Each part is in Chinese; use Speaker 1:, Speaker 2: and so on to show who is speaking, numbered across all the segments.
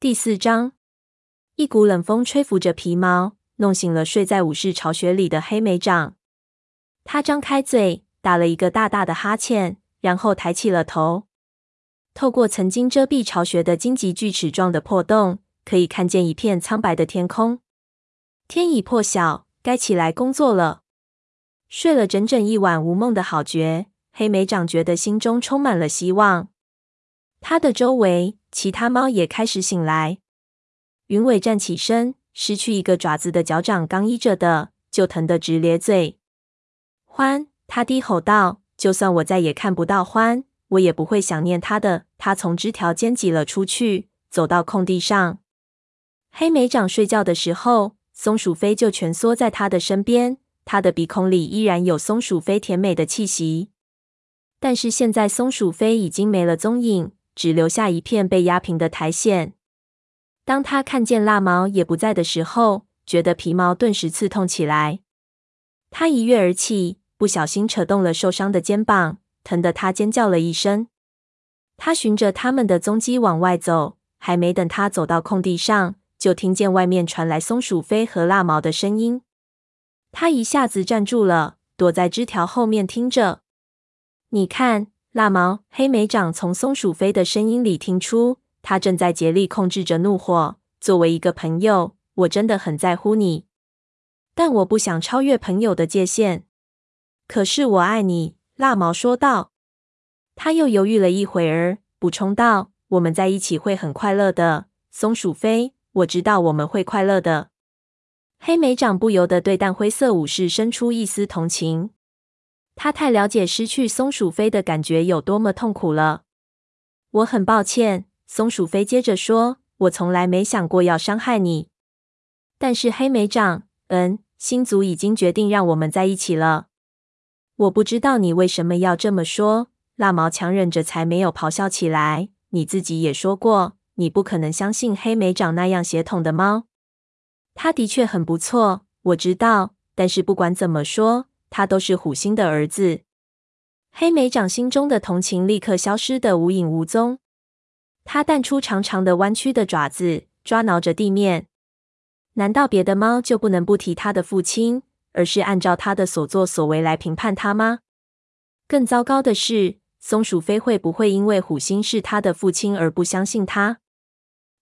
Speaker 1: 第四章，一股冷风吹拂着皮毛，弄醒了睡在武士巢穴里的黑莓长。他张开嘴，打了一个大大的哈欠，然后抬起了头。透过曾经遮蔽巢穴的荆棘锯齿状的破洞，可以看见一片苍白的天空。天已破晓，该起来工作了。睡了整整一晚无梦的好觉，黑莓长觉得心中充满了希望。他的周围。其他猫也开始醒来。云尾站起身，失去一个爪子的脚掌刚依着的，就疼得直咧嘴。欢，他低吼道：“就算我再也看不到欢，我也不会想念他的。”他从枝条间挤了出去，走到空地上。黑莓长睡觉的时候，松鼠飞就蜷缩在他的身边，他的鼻孔里依然有松鼠飞甜美的气息。但是现在，松鼠飞已经没了踪影。只留下一片被压平的苔藓。当他看见蜡毛也不在的时候，觉得皮毛顿时刺痛起来。他一跃而起，不小心扯动了受伤的肩膀，疼得他尖叫了一声。他循着他们的踪迹往外走，还没等他走到空地上，就听见外面传来松鼠飞和蜡毛的声音。他一下子站住了，躲在枝条后面听着。你看。蜡毛黑莓长从松鼠飞的声音里听出，他正在竭力控制着怒火。作为一个朋友，我真的很在乎你，但我不想超越朋友的界限。可是我爱你，蜡毛说道。他又犹豫了一会儿，补充道：“我们在一起会很快乐的，松鼠飞。我知道我们会快乐的。”黑莓长不由得对淡灰色武士生出一丝同情。他太了解失去松鼠飞的感觉有多么痛苦了。我很抱歉，松鼠飞接着说：“我从来没想过要伤害你。但是黑莓长，嗯，星族已经决定让我们在一起了。我不知道你为什么要这么说。”蜡毛强忍着才没有咆哮起来。你自己也说过，你不可能相信黑莓长那样血统的猫。他的确很不错，我知道。但是不管怎么说。他都是虎星的儿子。黑莓长心中的同情立刻消失得无影无踪。他淡出长长的弯曲的爪子，抓挠着地面。难道别的猫就不能不提他的父亲，而是按照他的所作所为来评判他吗？更糟糕的是，松鼠飞会不会因为虎星是他的父亲而不相信他？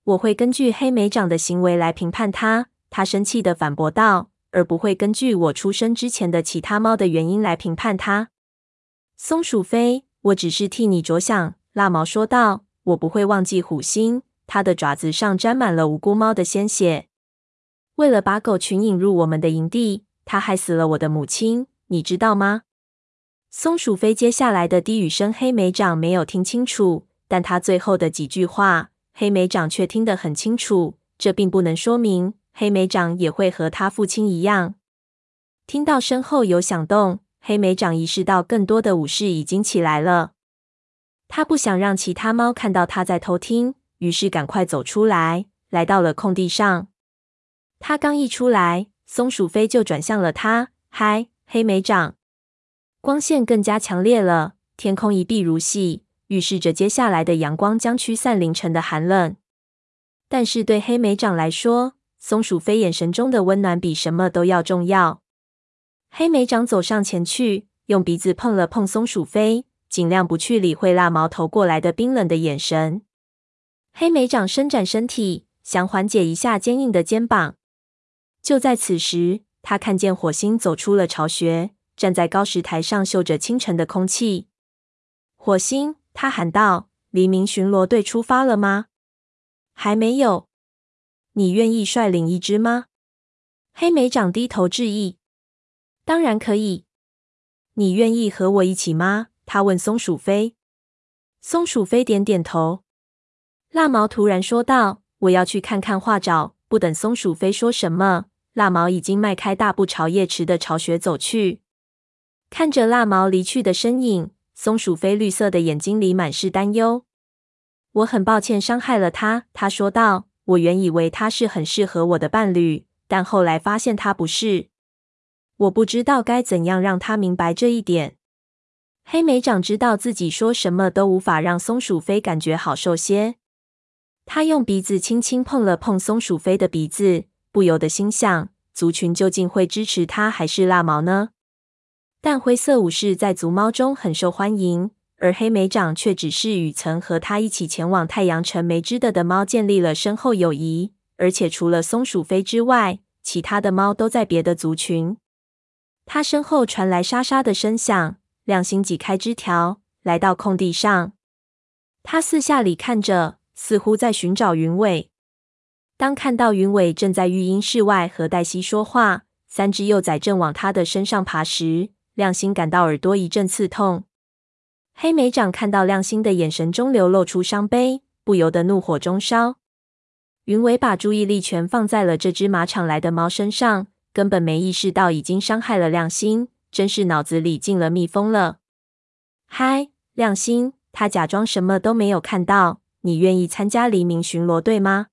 Speaker 1: 我会根据黑莓长的行为来评判他。他生气地反驳道。而不会根据我出生之前的其他猫的原因来评判它。松鼠飞，我只是替你着想。”蜡毛说道，“我不会忘记虎星，它的爪子上沾满了无辜猫的鲜血。为了把狗群引入我们的营地，它害死了我的母亲，你知道吗？”松鼠飞接下来的低语声，黑莓长没有听清楚，但他最后的几句话，黑莓长却听得很清楚。这并不能说明。黑莓长也会和他父亲一样。听到身后有响动，黑莓长意识到更多的武士已经起来了。他不想让其他猫看到他在偷听，于是赶快走出来，来到了空地上。他刚一出来，松鼠飞就转向了他。嗨，黑莓长！光线更加强烈了，天空一碧如洗，预示着接下来的阳光将驱散凌晨的寒冷。但是对黑莓长来说，松鼠飞眼神中的温暖比什么都要重要。黑莓长走上前去，用鼻子碰了碰松鼠飞，尽量不去理会蜡毛投过来的冰冷的眼神。黑莓长伸展身体，想缓解一下坚硬的肩膀。就在此时，他看见火星走出了巢穴，站在高石台上，嗅着清晨的空气。火星，他喊道：“黎明巡逻队出发了吗？”“还没有。”你愿意率领一支吗？黑莓长低头致意。当然可以。你愿意和我一起吗？他问松鼠飞。松鼠飞点点头。蜡毛突然说道：“我要去看看画爪。”不等松鼠飞说什么，蜡毛已经迈开大步朝夜池的巢穴走去。看着蜡毛离去的身影，松鼠飞绿色的眼睛里满是担忧。我很抱歉伤害了他，他说道。我原以为他是很适合我的伴侣，但后来发现他不是。我不知道该怎样让他明白这一点。黑莓长知道自己说什么都无法让松鼠飞感觉好受些。他用鼻子轻轻碰了碰松鼠飞的鼻子，不由得心想：族群究竟会支持他还是蜡毛呢？但灰色武士在族猫中很受欢迎，而黑莓长却只是与曾和他一起前往太阳城梅枝的的猫建立了深厚友谊，而且除了松鼠飞之外，其他的猫都在别的族群。他身后传来沙沙的声响，亮星挤开枝条，来到空地上。他四下里看着。似乎在寻找云尾。当看到云尾正在育婴室外和黛西说话，三只幼崽正往他的身上爬时，亮星感到耳朵一阵刺痛。黑莓长看到亮星的眼神中流露出伤悲，不由得怒火中烧。云尾把注意力全放在了这只马场来的猫身上，根本没意识到已经伤害了亮星，真是脑子里进了蜜蜂了。嗨，亮星，他假装什么都没有看到。你愿意参加黎明巡逻队吗？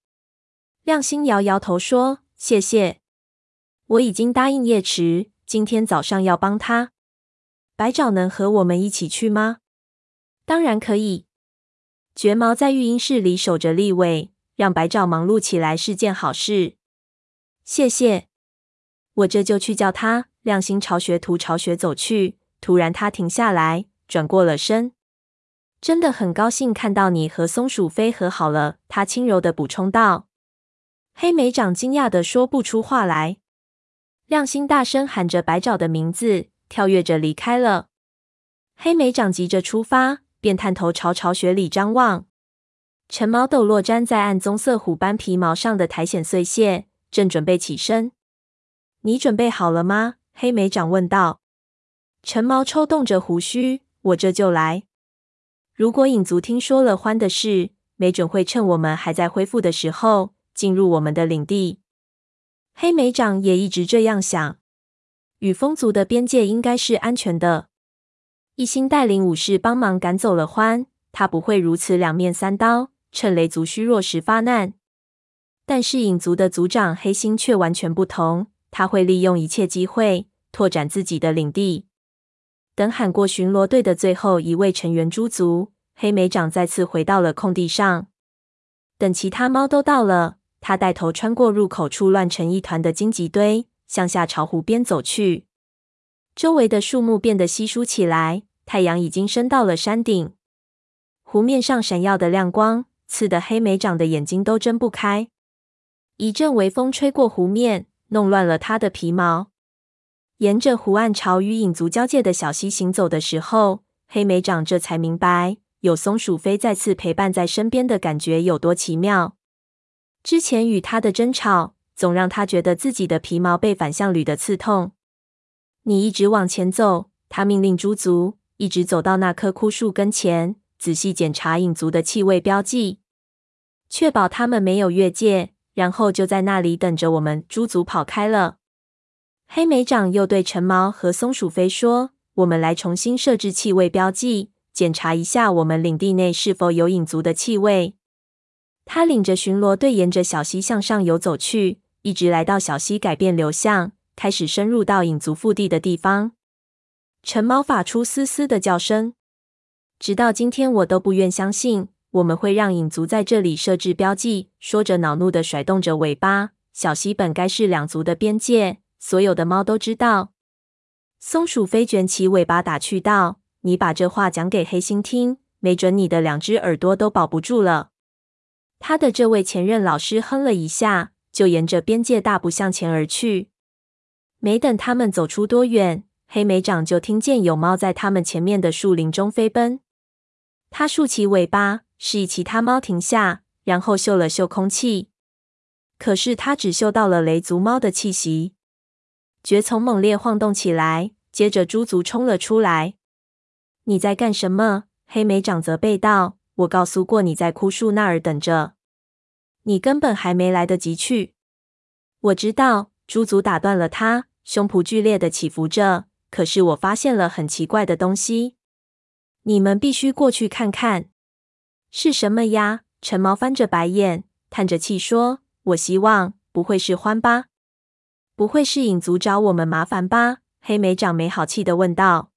Speaker 1: 亮星摇摇头说：“谢谢，我已经答应叶池，今天早上要帮他。白爪能和我们一起去吗？当然可以。绝毛在育婴室里守着立位，让白爪忙碌起来是件好事。谢谢，我这就去叫他。”亮星朝学徒巢穴走去，突然他停下来，转过了身。真的很高兴看到你和松鼠飞和好了，他轻柔的补充道。黑莓长惊讶的说不出话来。亮星大声喊着白爪的名字，跳跃着离开了。黑莓长急着出发，便探头朝巢穴里张望。橙毛抖落粘在暗棕色虎斑皮毛上的苔藓碎屑，正准备起身。你准备好了吗？黑莓长问道。橙毛抽动着胡须，我这就来。如果影族听说了獾的事，没准会趁我们还在恢复的时候进入我们的领地。黑莓长也一直这样想。与风族的边界应该是安全的。一心带领武士帮忙赶走了獾，他不会如此两面三刀，趁雷族虚弱时发难。但是影族的族长黑心却完全不同，他会利用一切机会拓展自己的领地。等喊过巡逻队的最后一位成员猪族，黑莓长再次回到了空地上。等其他猫都到了，他带头穿过入口处乱成一团的荆棘堆，向下朝湖边走去。周围的树木变得稀疏起来，太阳已经升到了山顶。湖面上闪耀的亮光，刺得黑莓长的眼睛都睁不开。一阵微风吹过湖面，弄乱了他的皮毛。沿着湖岸朝与影族交界的小溪行走的时候，黑莓长这才明白，有松鼠飞再次陪伴在身边的感觉有多奇妙。之前与他的争吵，总让他觉得自己的皮毛被反向捋的刺痛。你一直往前走，他命令猪族，一直走到那棵枯树跟前，仔细检查影族的气味标记，确保他们没有越界，然后就在那里等着我们。猪族跑开了。黑莓长又对橙毛和松鼠飞说：“我们来重新设置气味标记，检查一下我们领地内是否有影族的气味。”他领着巡逻队沿着小溪向上游走去，一直来到小溪改变流向，开始深入到影族腹地的地方。橙猫发出嘶嘶的叫声。直到今天，我都不愿相信我们会让影族在这里设置标记。说着，恼怒地甩动着尾巴。小溪本该是两族的边界。所有的猫都知道。松鼠飞卷起尾巴打趣道：“你把这话讲给黑心听，没准你的两只耳朵都保不住了。”他的这位前任老师哼了一下，就沿着边界大步向前而去。没等他们走出多远，黑莓长就听见有猫在他们前面的树林中飞奔。他竖起尾巴，示意其他猫停下，然后嗅了嗅空气。可是他只嗅到了雷族猫的气息。蕨丛猛烈晃动起来，接着猪族冲了出来。“你在干什么？”黑莓长责备道。“我告诉过你在枯树那儿等着，你根本还没来得及去。”“我知道。”猪族打断了他，胸脯剧烈的起伏着。“可是我发现了很奇怪的东西，你们必须过去看看。”“是什么呀？”陈毛翻着白眼，叹着气说：“我希望不会是欢吧。”不会是影族找我们麻烦吧？黑莓长没好气的问道。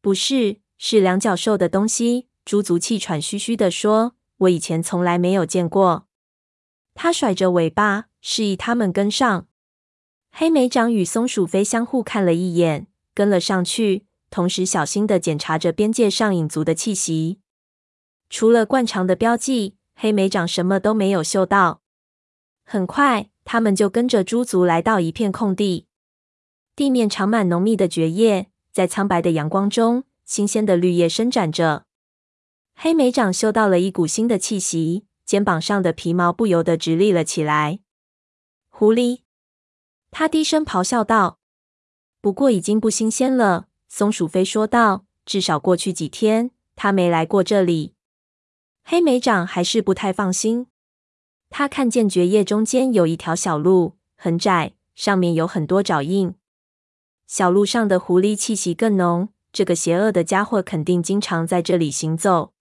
Speaker 1: 不是，是两脚兽的东西。猪族气喘吁吁的说：“我以前从来没有见过。他甩着尾巴，示意他们跟上。黑莓长与松鼠飞相互看了一眼，跟了上去，同时小心地检查着边界上影族的气息。除了惯常的标记，黑莓长什么都没有嗅到。很快，他们就跟着猪族来到一片空地，地面长满浓密的蕨叶，在苍白的阳光中，新鲜的绿叶伸展着。黑莓长嗅到了一股新的气息，肩膀上的皮毛不由得直立了起来。狐狸，他低声咆哮道：“不过已经不新鲜了。”松鼠飞说道：“至少过去几天，他没来过这里。”黑莓长还是不太放心。他看见蕨叶中间有一条小路，很窄，上面有很多爪印。小路上的狐狸气息更浓，这个邪恶的家伙肯定经常在这里行走。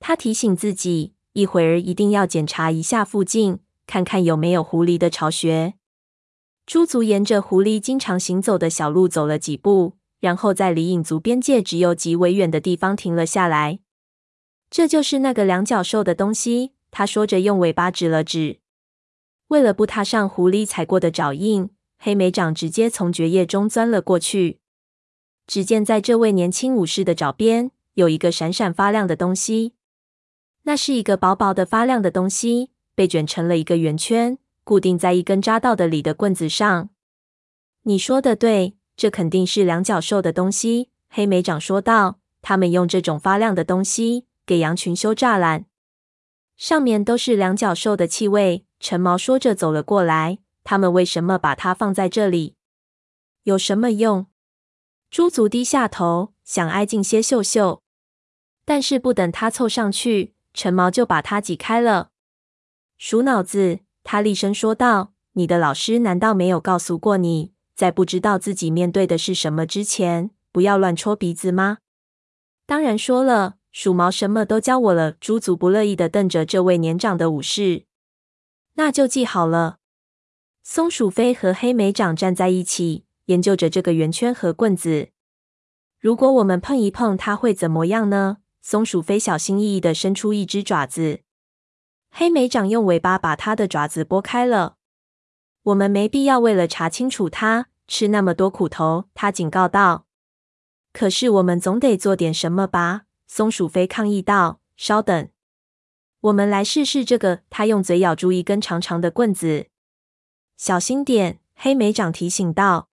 Speaker 1: 他提醒自己，一会儿一定要检查一下附近，看看有没有狐狸的巢穴。猪族沿着狐狸经常行走的小路走了几步，然后在离影族边界只有极为远的地方停了下来。这就是那个两脚兽的东西，他说着，用尾巴指了指。为了不踏上狐狸踩过的爪印，黑莓长直接从蕨叶中钻了过去。只见在这位年轻武士的爪边有一个闪闪发亮的东西。那是一个薄薄的、发亮的东西，被卷成了一个圆圈，固定在一根扎到的里的棍子上。你说的对，这肯定是两脚兽的东西。黑莓长说道：“他们用这种发亮的东西给羊群修栅栏，上面都是两脚兽的气味。”陈毛说着走了过来。他们为什么把它放在这里？有什么用？猪族低下头，想挨近些嗅嗅，但是不等他凑上去。陈毛就把他挤开了。鼠脑子，他厉声说道：“你的老师难道没有告诉过你，在不知道自己面对的是什么之前，不要乱戳鼻子吗？”当然说了，鼠毛什么都教我了。猪族不乐意地瞪着这位年长的武士。那就记好了。松鼠飞和黑莓长站在一起，研究着这个圆圈和棍子。如果我们碰一碰它，会怎么样呢？松鼠飞小心翼翼地伸出一只爪子，黑莓长用尾巴把它的爪子拨开了。我们没必要为了查清楚它，吃那么多苦头。他警告道。可是我们总得做点什么吧？松鼠飞抗议道。稍等，我们来试试这个。他用嘴咬住一根长长的棍子，小心点。黑莓长提醒道。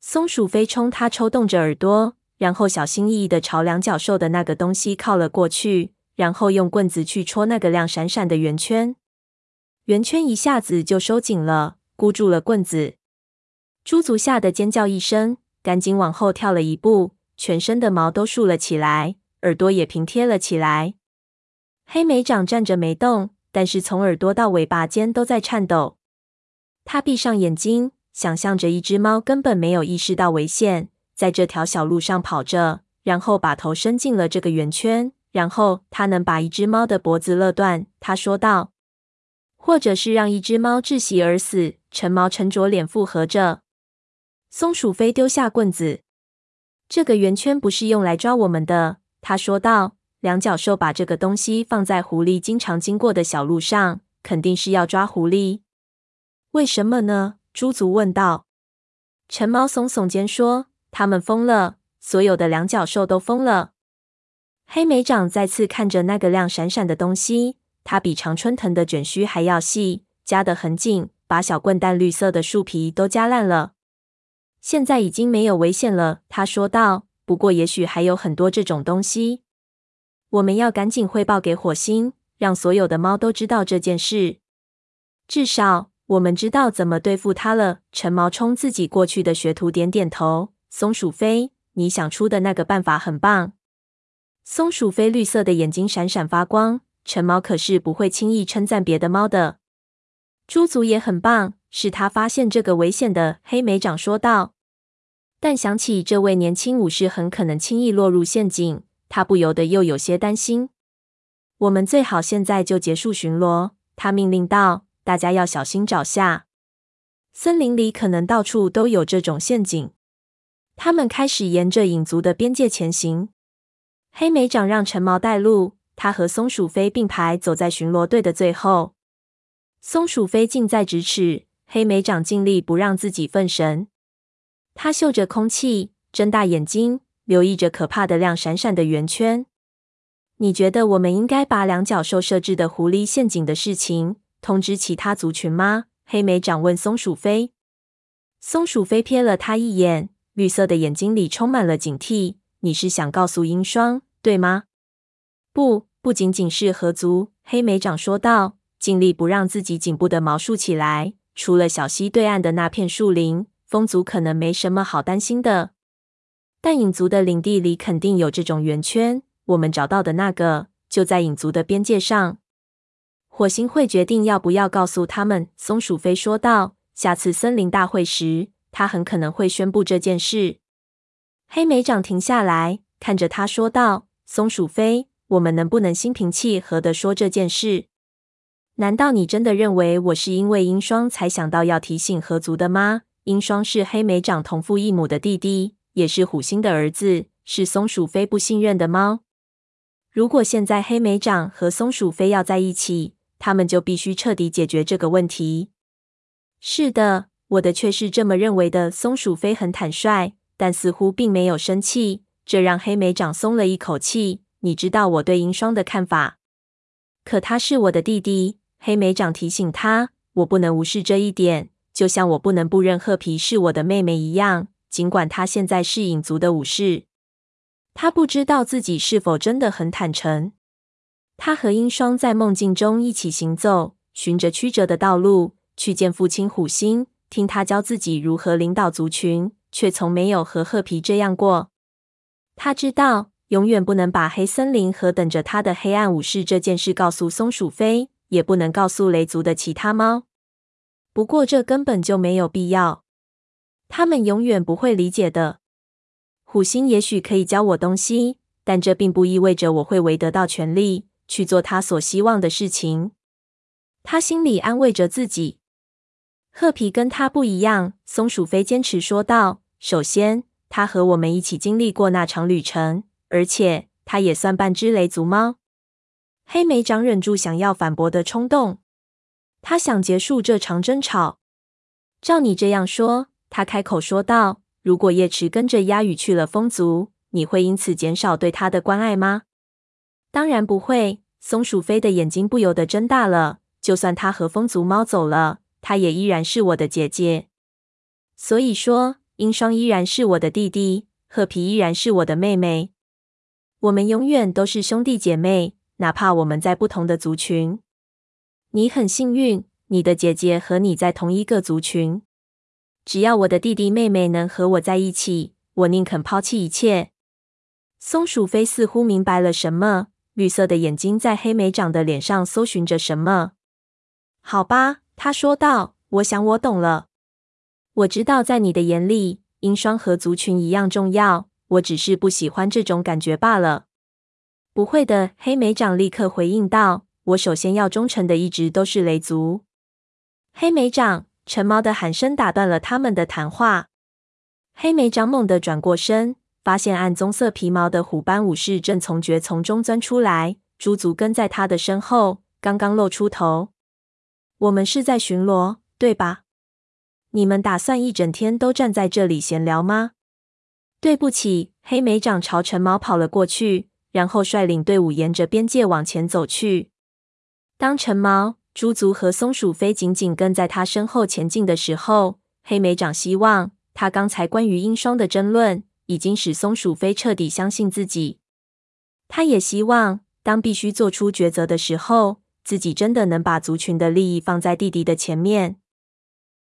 Speaker 1: 松鼠飞冲他抽动着耳朵。然后小心翼翼的朝两脚兽的那个东西靠了过去，然后用棍子去戳那个亮闪闪的圆圈，圆圈一下子就收紧了，箍住了棍子。猪足吓得尖叫一声，赶紧往后跳了一步，全身的毛都竖了起来，耳朵也平贴了起来。黑莓长站着没动，但是从耳朵到尾巴尖都在颤抖。他闭上眼睛，想象着一只猫根本没有意识到危险。在这条小路上跑着，然后把头伸进了这个圆圈，然后他能把一只猫的脖子勒断。他说道：“或者是让一只猫窒息而死。”陈毛沉着脸附和着。松鼠飞丢下棍子：“这个圆圈不是用来抓我们的。”他说道：“两脚兽把这个东西放在狐狸经常经过的小路上，肯定是要抓狐狸。为什么呢？”猪族问道。陈毛耸耸肩说。他们疯了，所有的两脚兽都疯了。黑莓长再次看着那个亮闪闪的东西，它比常春藤的卷须还要细，夹得很紧，把小棍淡绿色的树皮都夹烂了。现在已经没有危险了，他说道。不过也许还有很多这种东西，我们要赶紧汇报给火星，让所有的猫都知道这件事。至少我们知道怎么对付它了。陈毛冲自己过去的学徒点点头。松鼠飞，你想出的那个办法很棒。松鼠飞绿色的眼睛闪闪发光。陈毛可是不会轻易称赞别的猫的。猪族也很棒，是他发现这个危险的。黑莓长说道。但想起这位年轻武士很可能轻易落入陷阱，他不由得又有些担心。我们最好现在就结束巡逻，他命令道。大家要小心脚下，森林里可能到处都有这种陷阱。他们开始沿着影族的边界前行。黑莓长让陈毛带路，他和松鼠飞并排走在巡逻队的最后。松鼠飞近在咫尺，黑莓长尽力不让自己分神。他嗅着空气，睁大眼睛，留意着可怕的亮闪闪的圆圈。你觉得我们应该把两角兽设置的狐狸陷阱的事情通知其他族群吗？黑莓长问松鼠飞。松鼠飞瞥了他一眼，绿色的眼睛里充满了警惕。你是想告诉鹰双，对吗？不，不仅仅是合族。黑莓长说道，尽力不让自己颈部的毛竖起来。除了小溪对岸的那片树林，风族可能没什么好担心的。但影族的领地里肯定有这种圆圈。我们找到的那个就在影族的边界上。火星会决定要不要告诉他们。松鼠飞说道。下次森林大会时，他很可能会宣布这件事。黑莓长停下来，看着他说道：“松鼠飞，我们能不能心平气和地说这件事？难道你真的认为我是因为鹰双才想到要提醒合族的吗？鹰双是黑莓长同父异母的弟弟，也是虎星的儿子，是松鼠飞不信任的猫。如果现在黑莓长和松鼠飞要在一起，他们就必须彻底解决这个问题。”是的，我的确是这么认为的。松鼠飞很坦率，但似乎并没有生气，这让黑莓长松了一口气。你知道我对鹰双的看法，可他是我的弟弟。黑莓长提醒他，我不能无视这一点，就像我不能不认褐皮是我的妹妹一样。尽管他现在是影族的武士，他不知道自己是否真的很坦诚。他和英双在梦境中一起行走，循着曲折的道路。去见父亲虎星，听他教自己如何领导族群，却从没有和褐皮这样过。他知道，永远不能把黑森林和等着他的黑暗武士这件事告诉松鼠飞，也不能告诉雷族的其他猫。不过，这根本就没有必要。他们永远不会理解的。虎星也许可以教我东西，但这并不意味着我会为得到权力去做他所希望的事情。他心里安慰着自己。褐皮跟他不一样，松鼠飞坚持说道：“首先，他和我们一起经历过那场旅程，而且他也算半只雷族猫。”黑莓长忍住想要反驳的冲动，他想结束这场争吵。照你这样说，他开口说道：“如果夜池跟着鸦羽去了风族，你会因此减少对他的关爱吗？”“当然不会。”松鼠飞的眼睛不由得睁大了。就算他和风族猫走了。她也依然是我的姐姐，所以说，鹰双依然是我的弟弟，褐皮依然是我的妹妹。我们永远都是兄弟姐妹，哪怕我们在不同的族群。你很幸运，你的姐姐和你在同一个族群。只要我的弟弟妹妹能和我在一起，我宁肯抛弃一切。松鼠飞似乎明白了什么，绿色的眼睛在黑莓长的脸上搜寻着什么。好吧。他说道：“我想我懂了。我知道，在你的眼里，鹰双和族群一样重要。我只是不喜欢这种感觉罢了。”不会的，黑莓长立刻回应道：“我首先要忠诚的一直都是雷族。”黑莓长，橙毛的喊声打断了他们的谈话。黑莓长猛地转过身，发现暗棕色皮毛的虎斑武士正从蕨丛中钻出来，猪足跟在他的身后，刚刚露出头。我们是在巡逻，对吧？你们打算一整天都站在这里闲聊吗？对不起，黑莓长朝橙毛跑了过去，然后率领队伍沿着边界往前走去。当橙毛、猪足和松鼠飞紧紧跟在他身后前进的时候，黑莓长希望他刚才关于鹰双的争论已经使松鼠飞彻底相信自己。他也希望当必须做出抉择的时候。自己真的能把族群的利益放在弟弟的前面。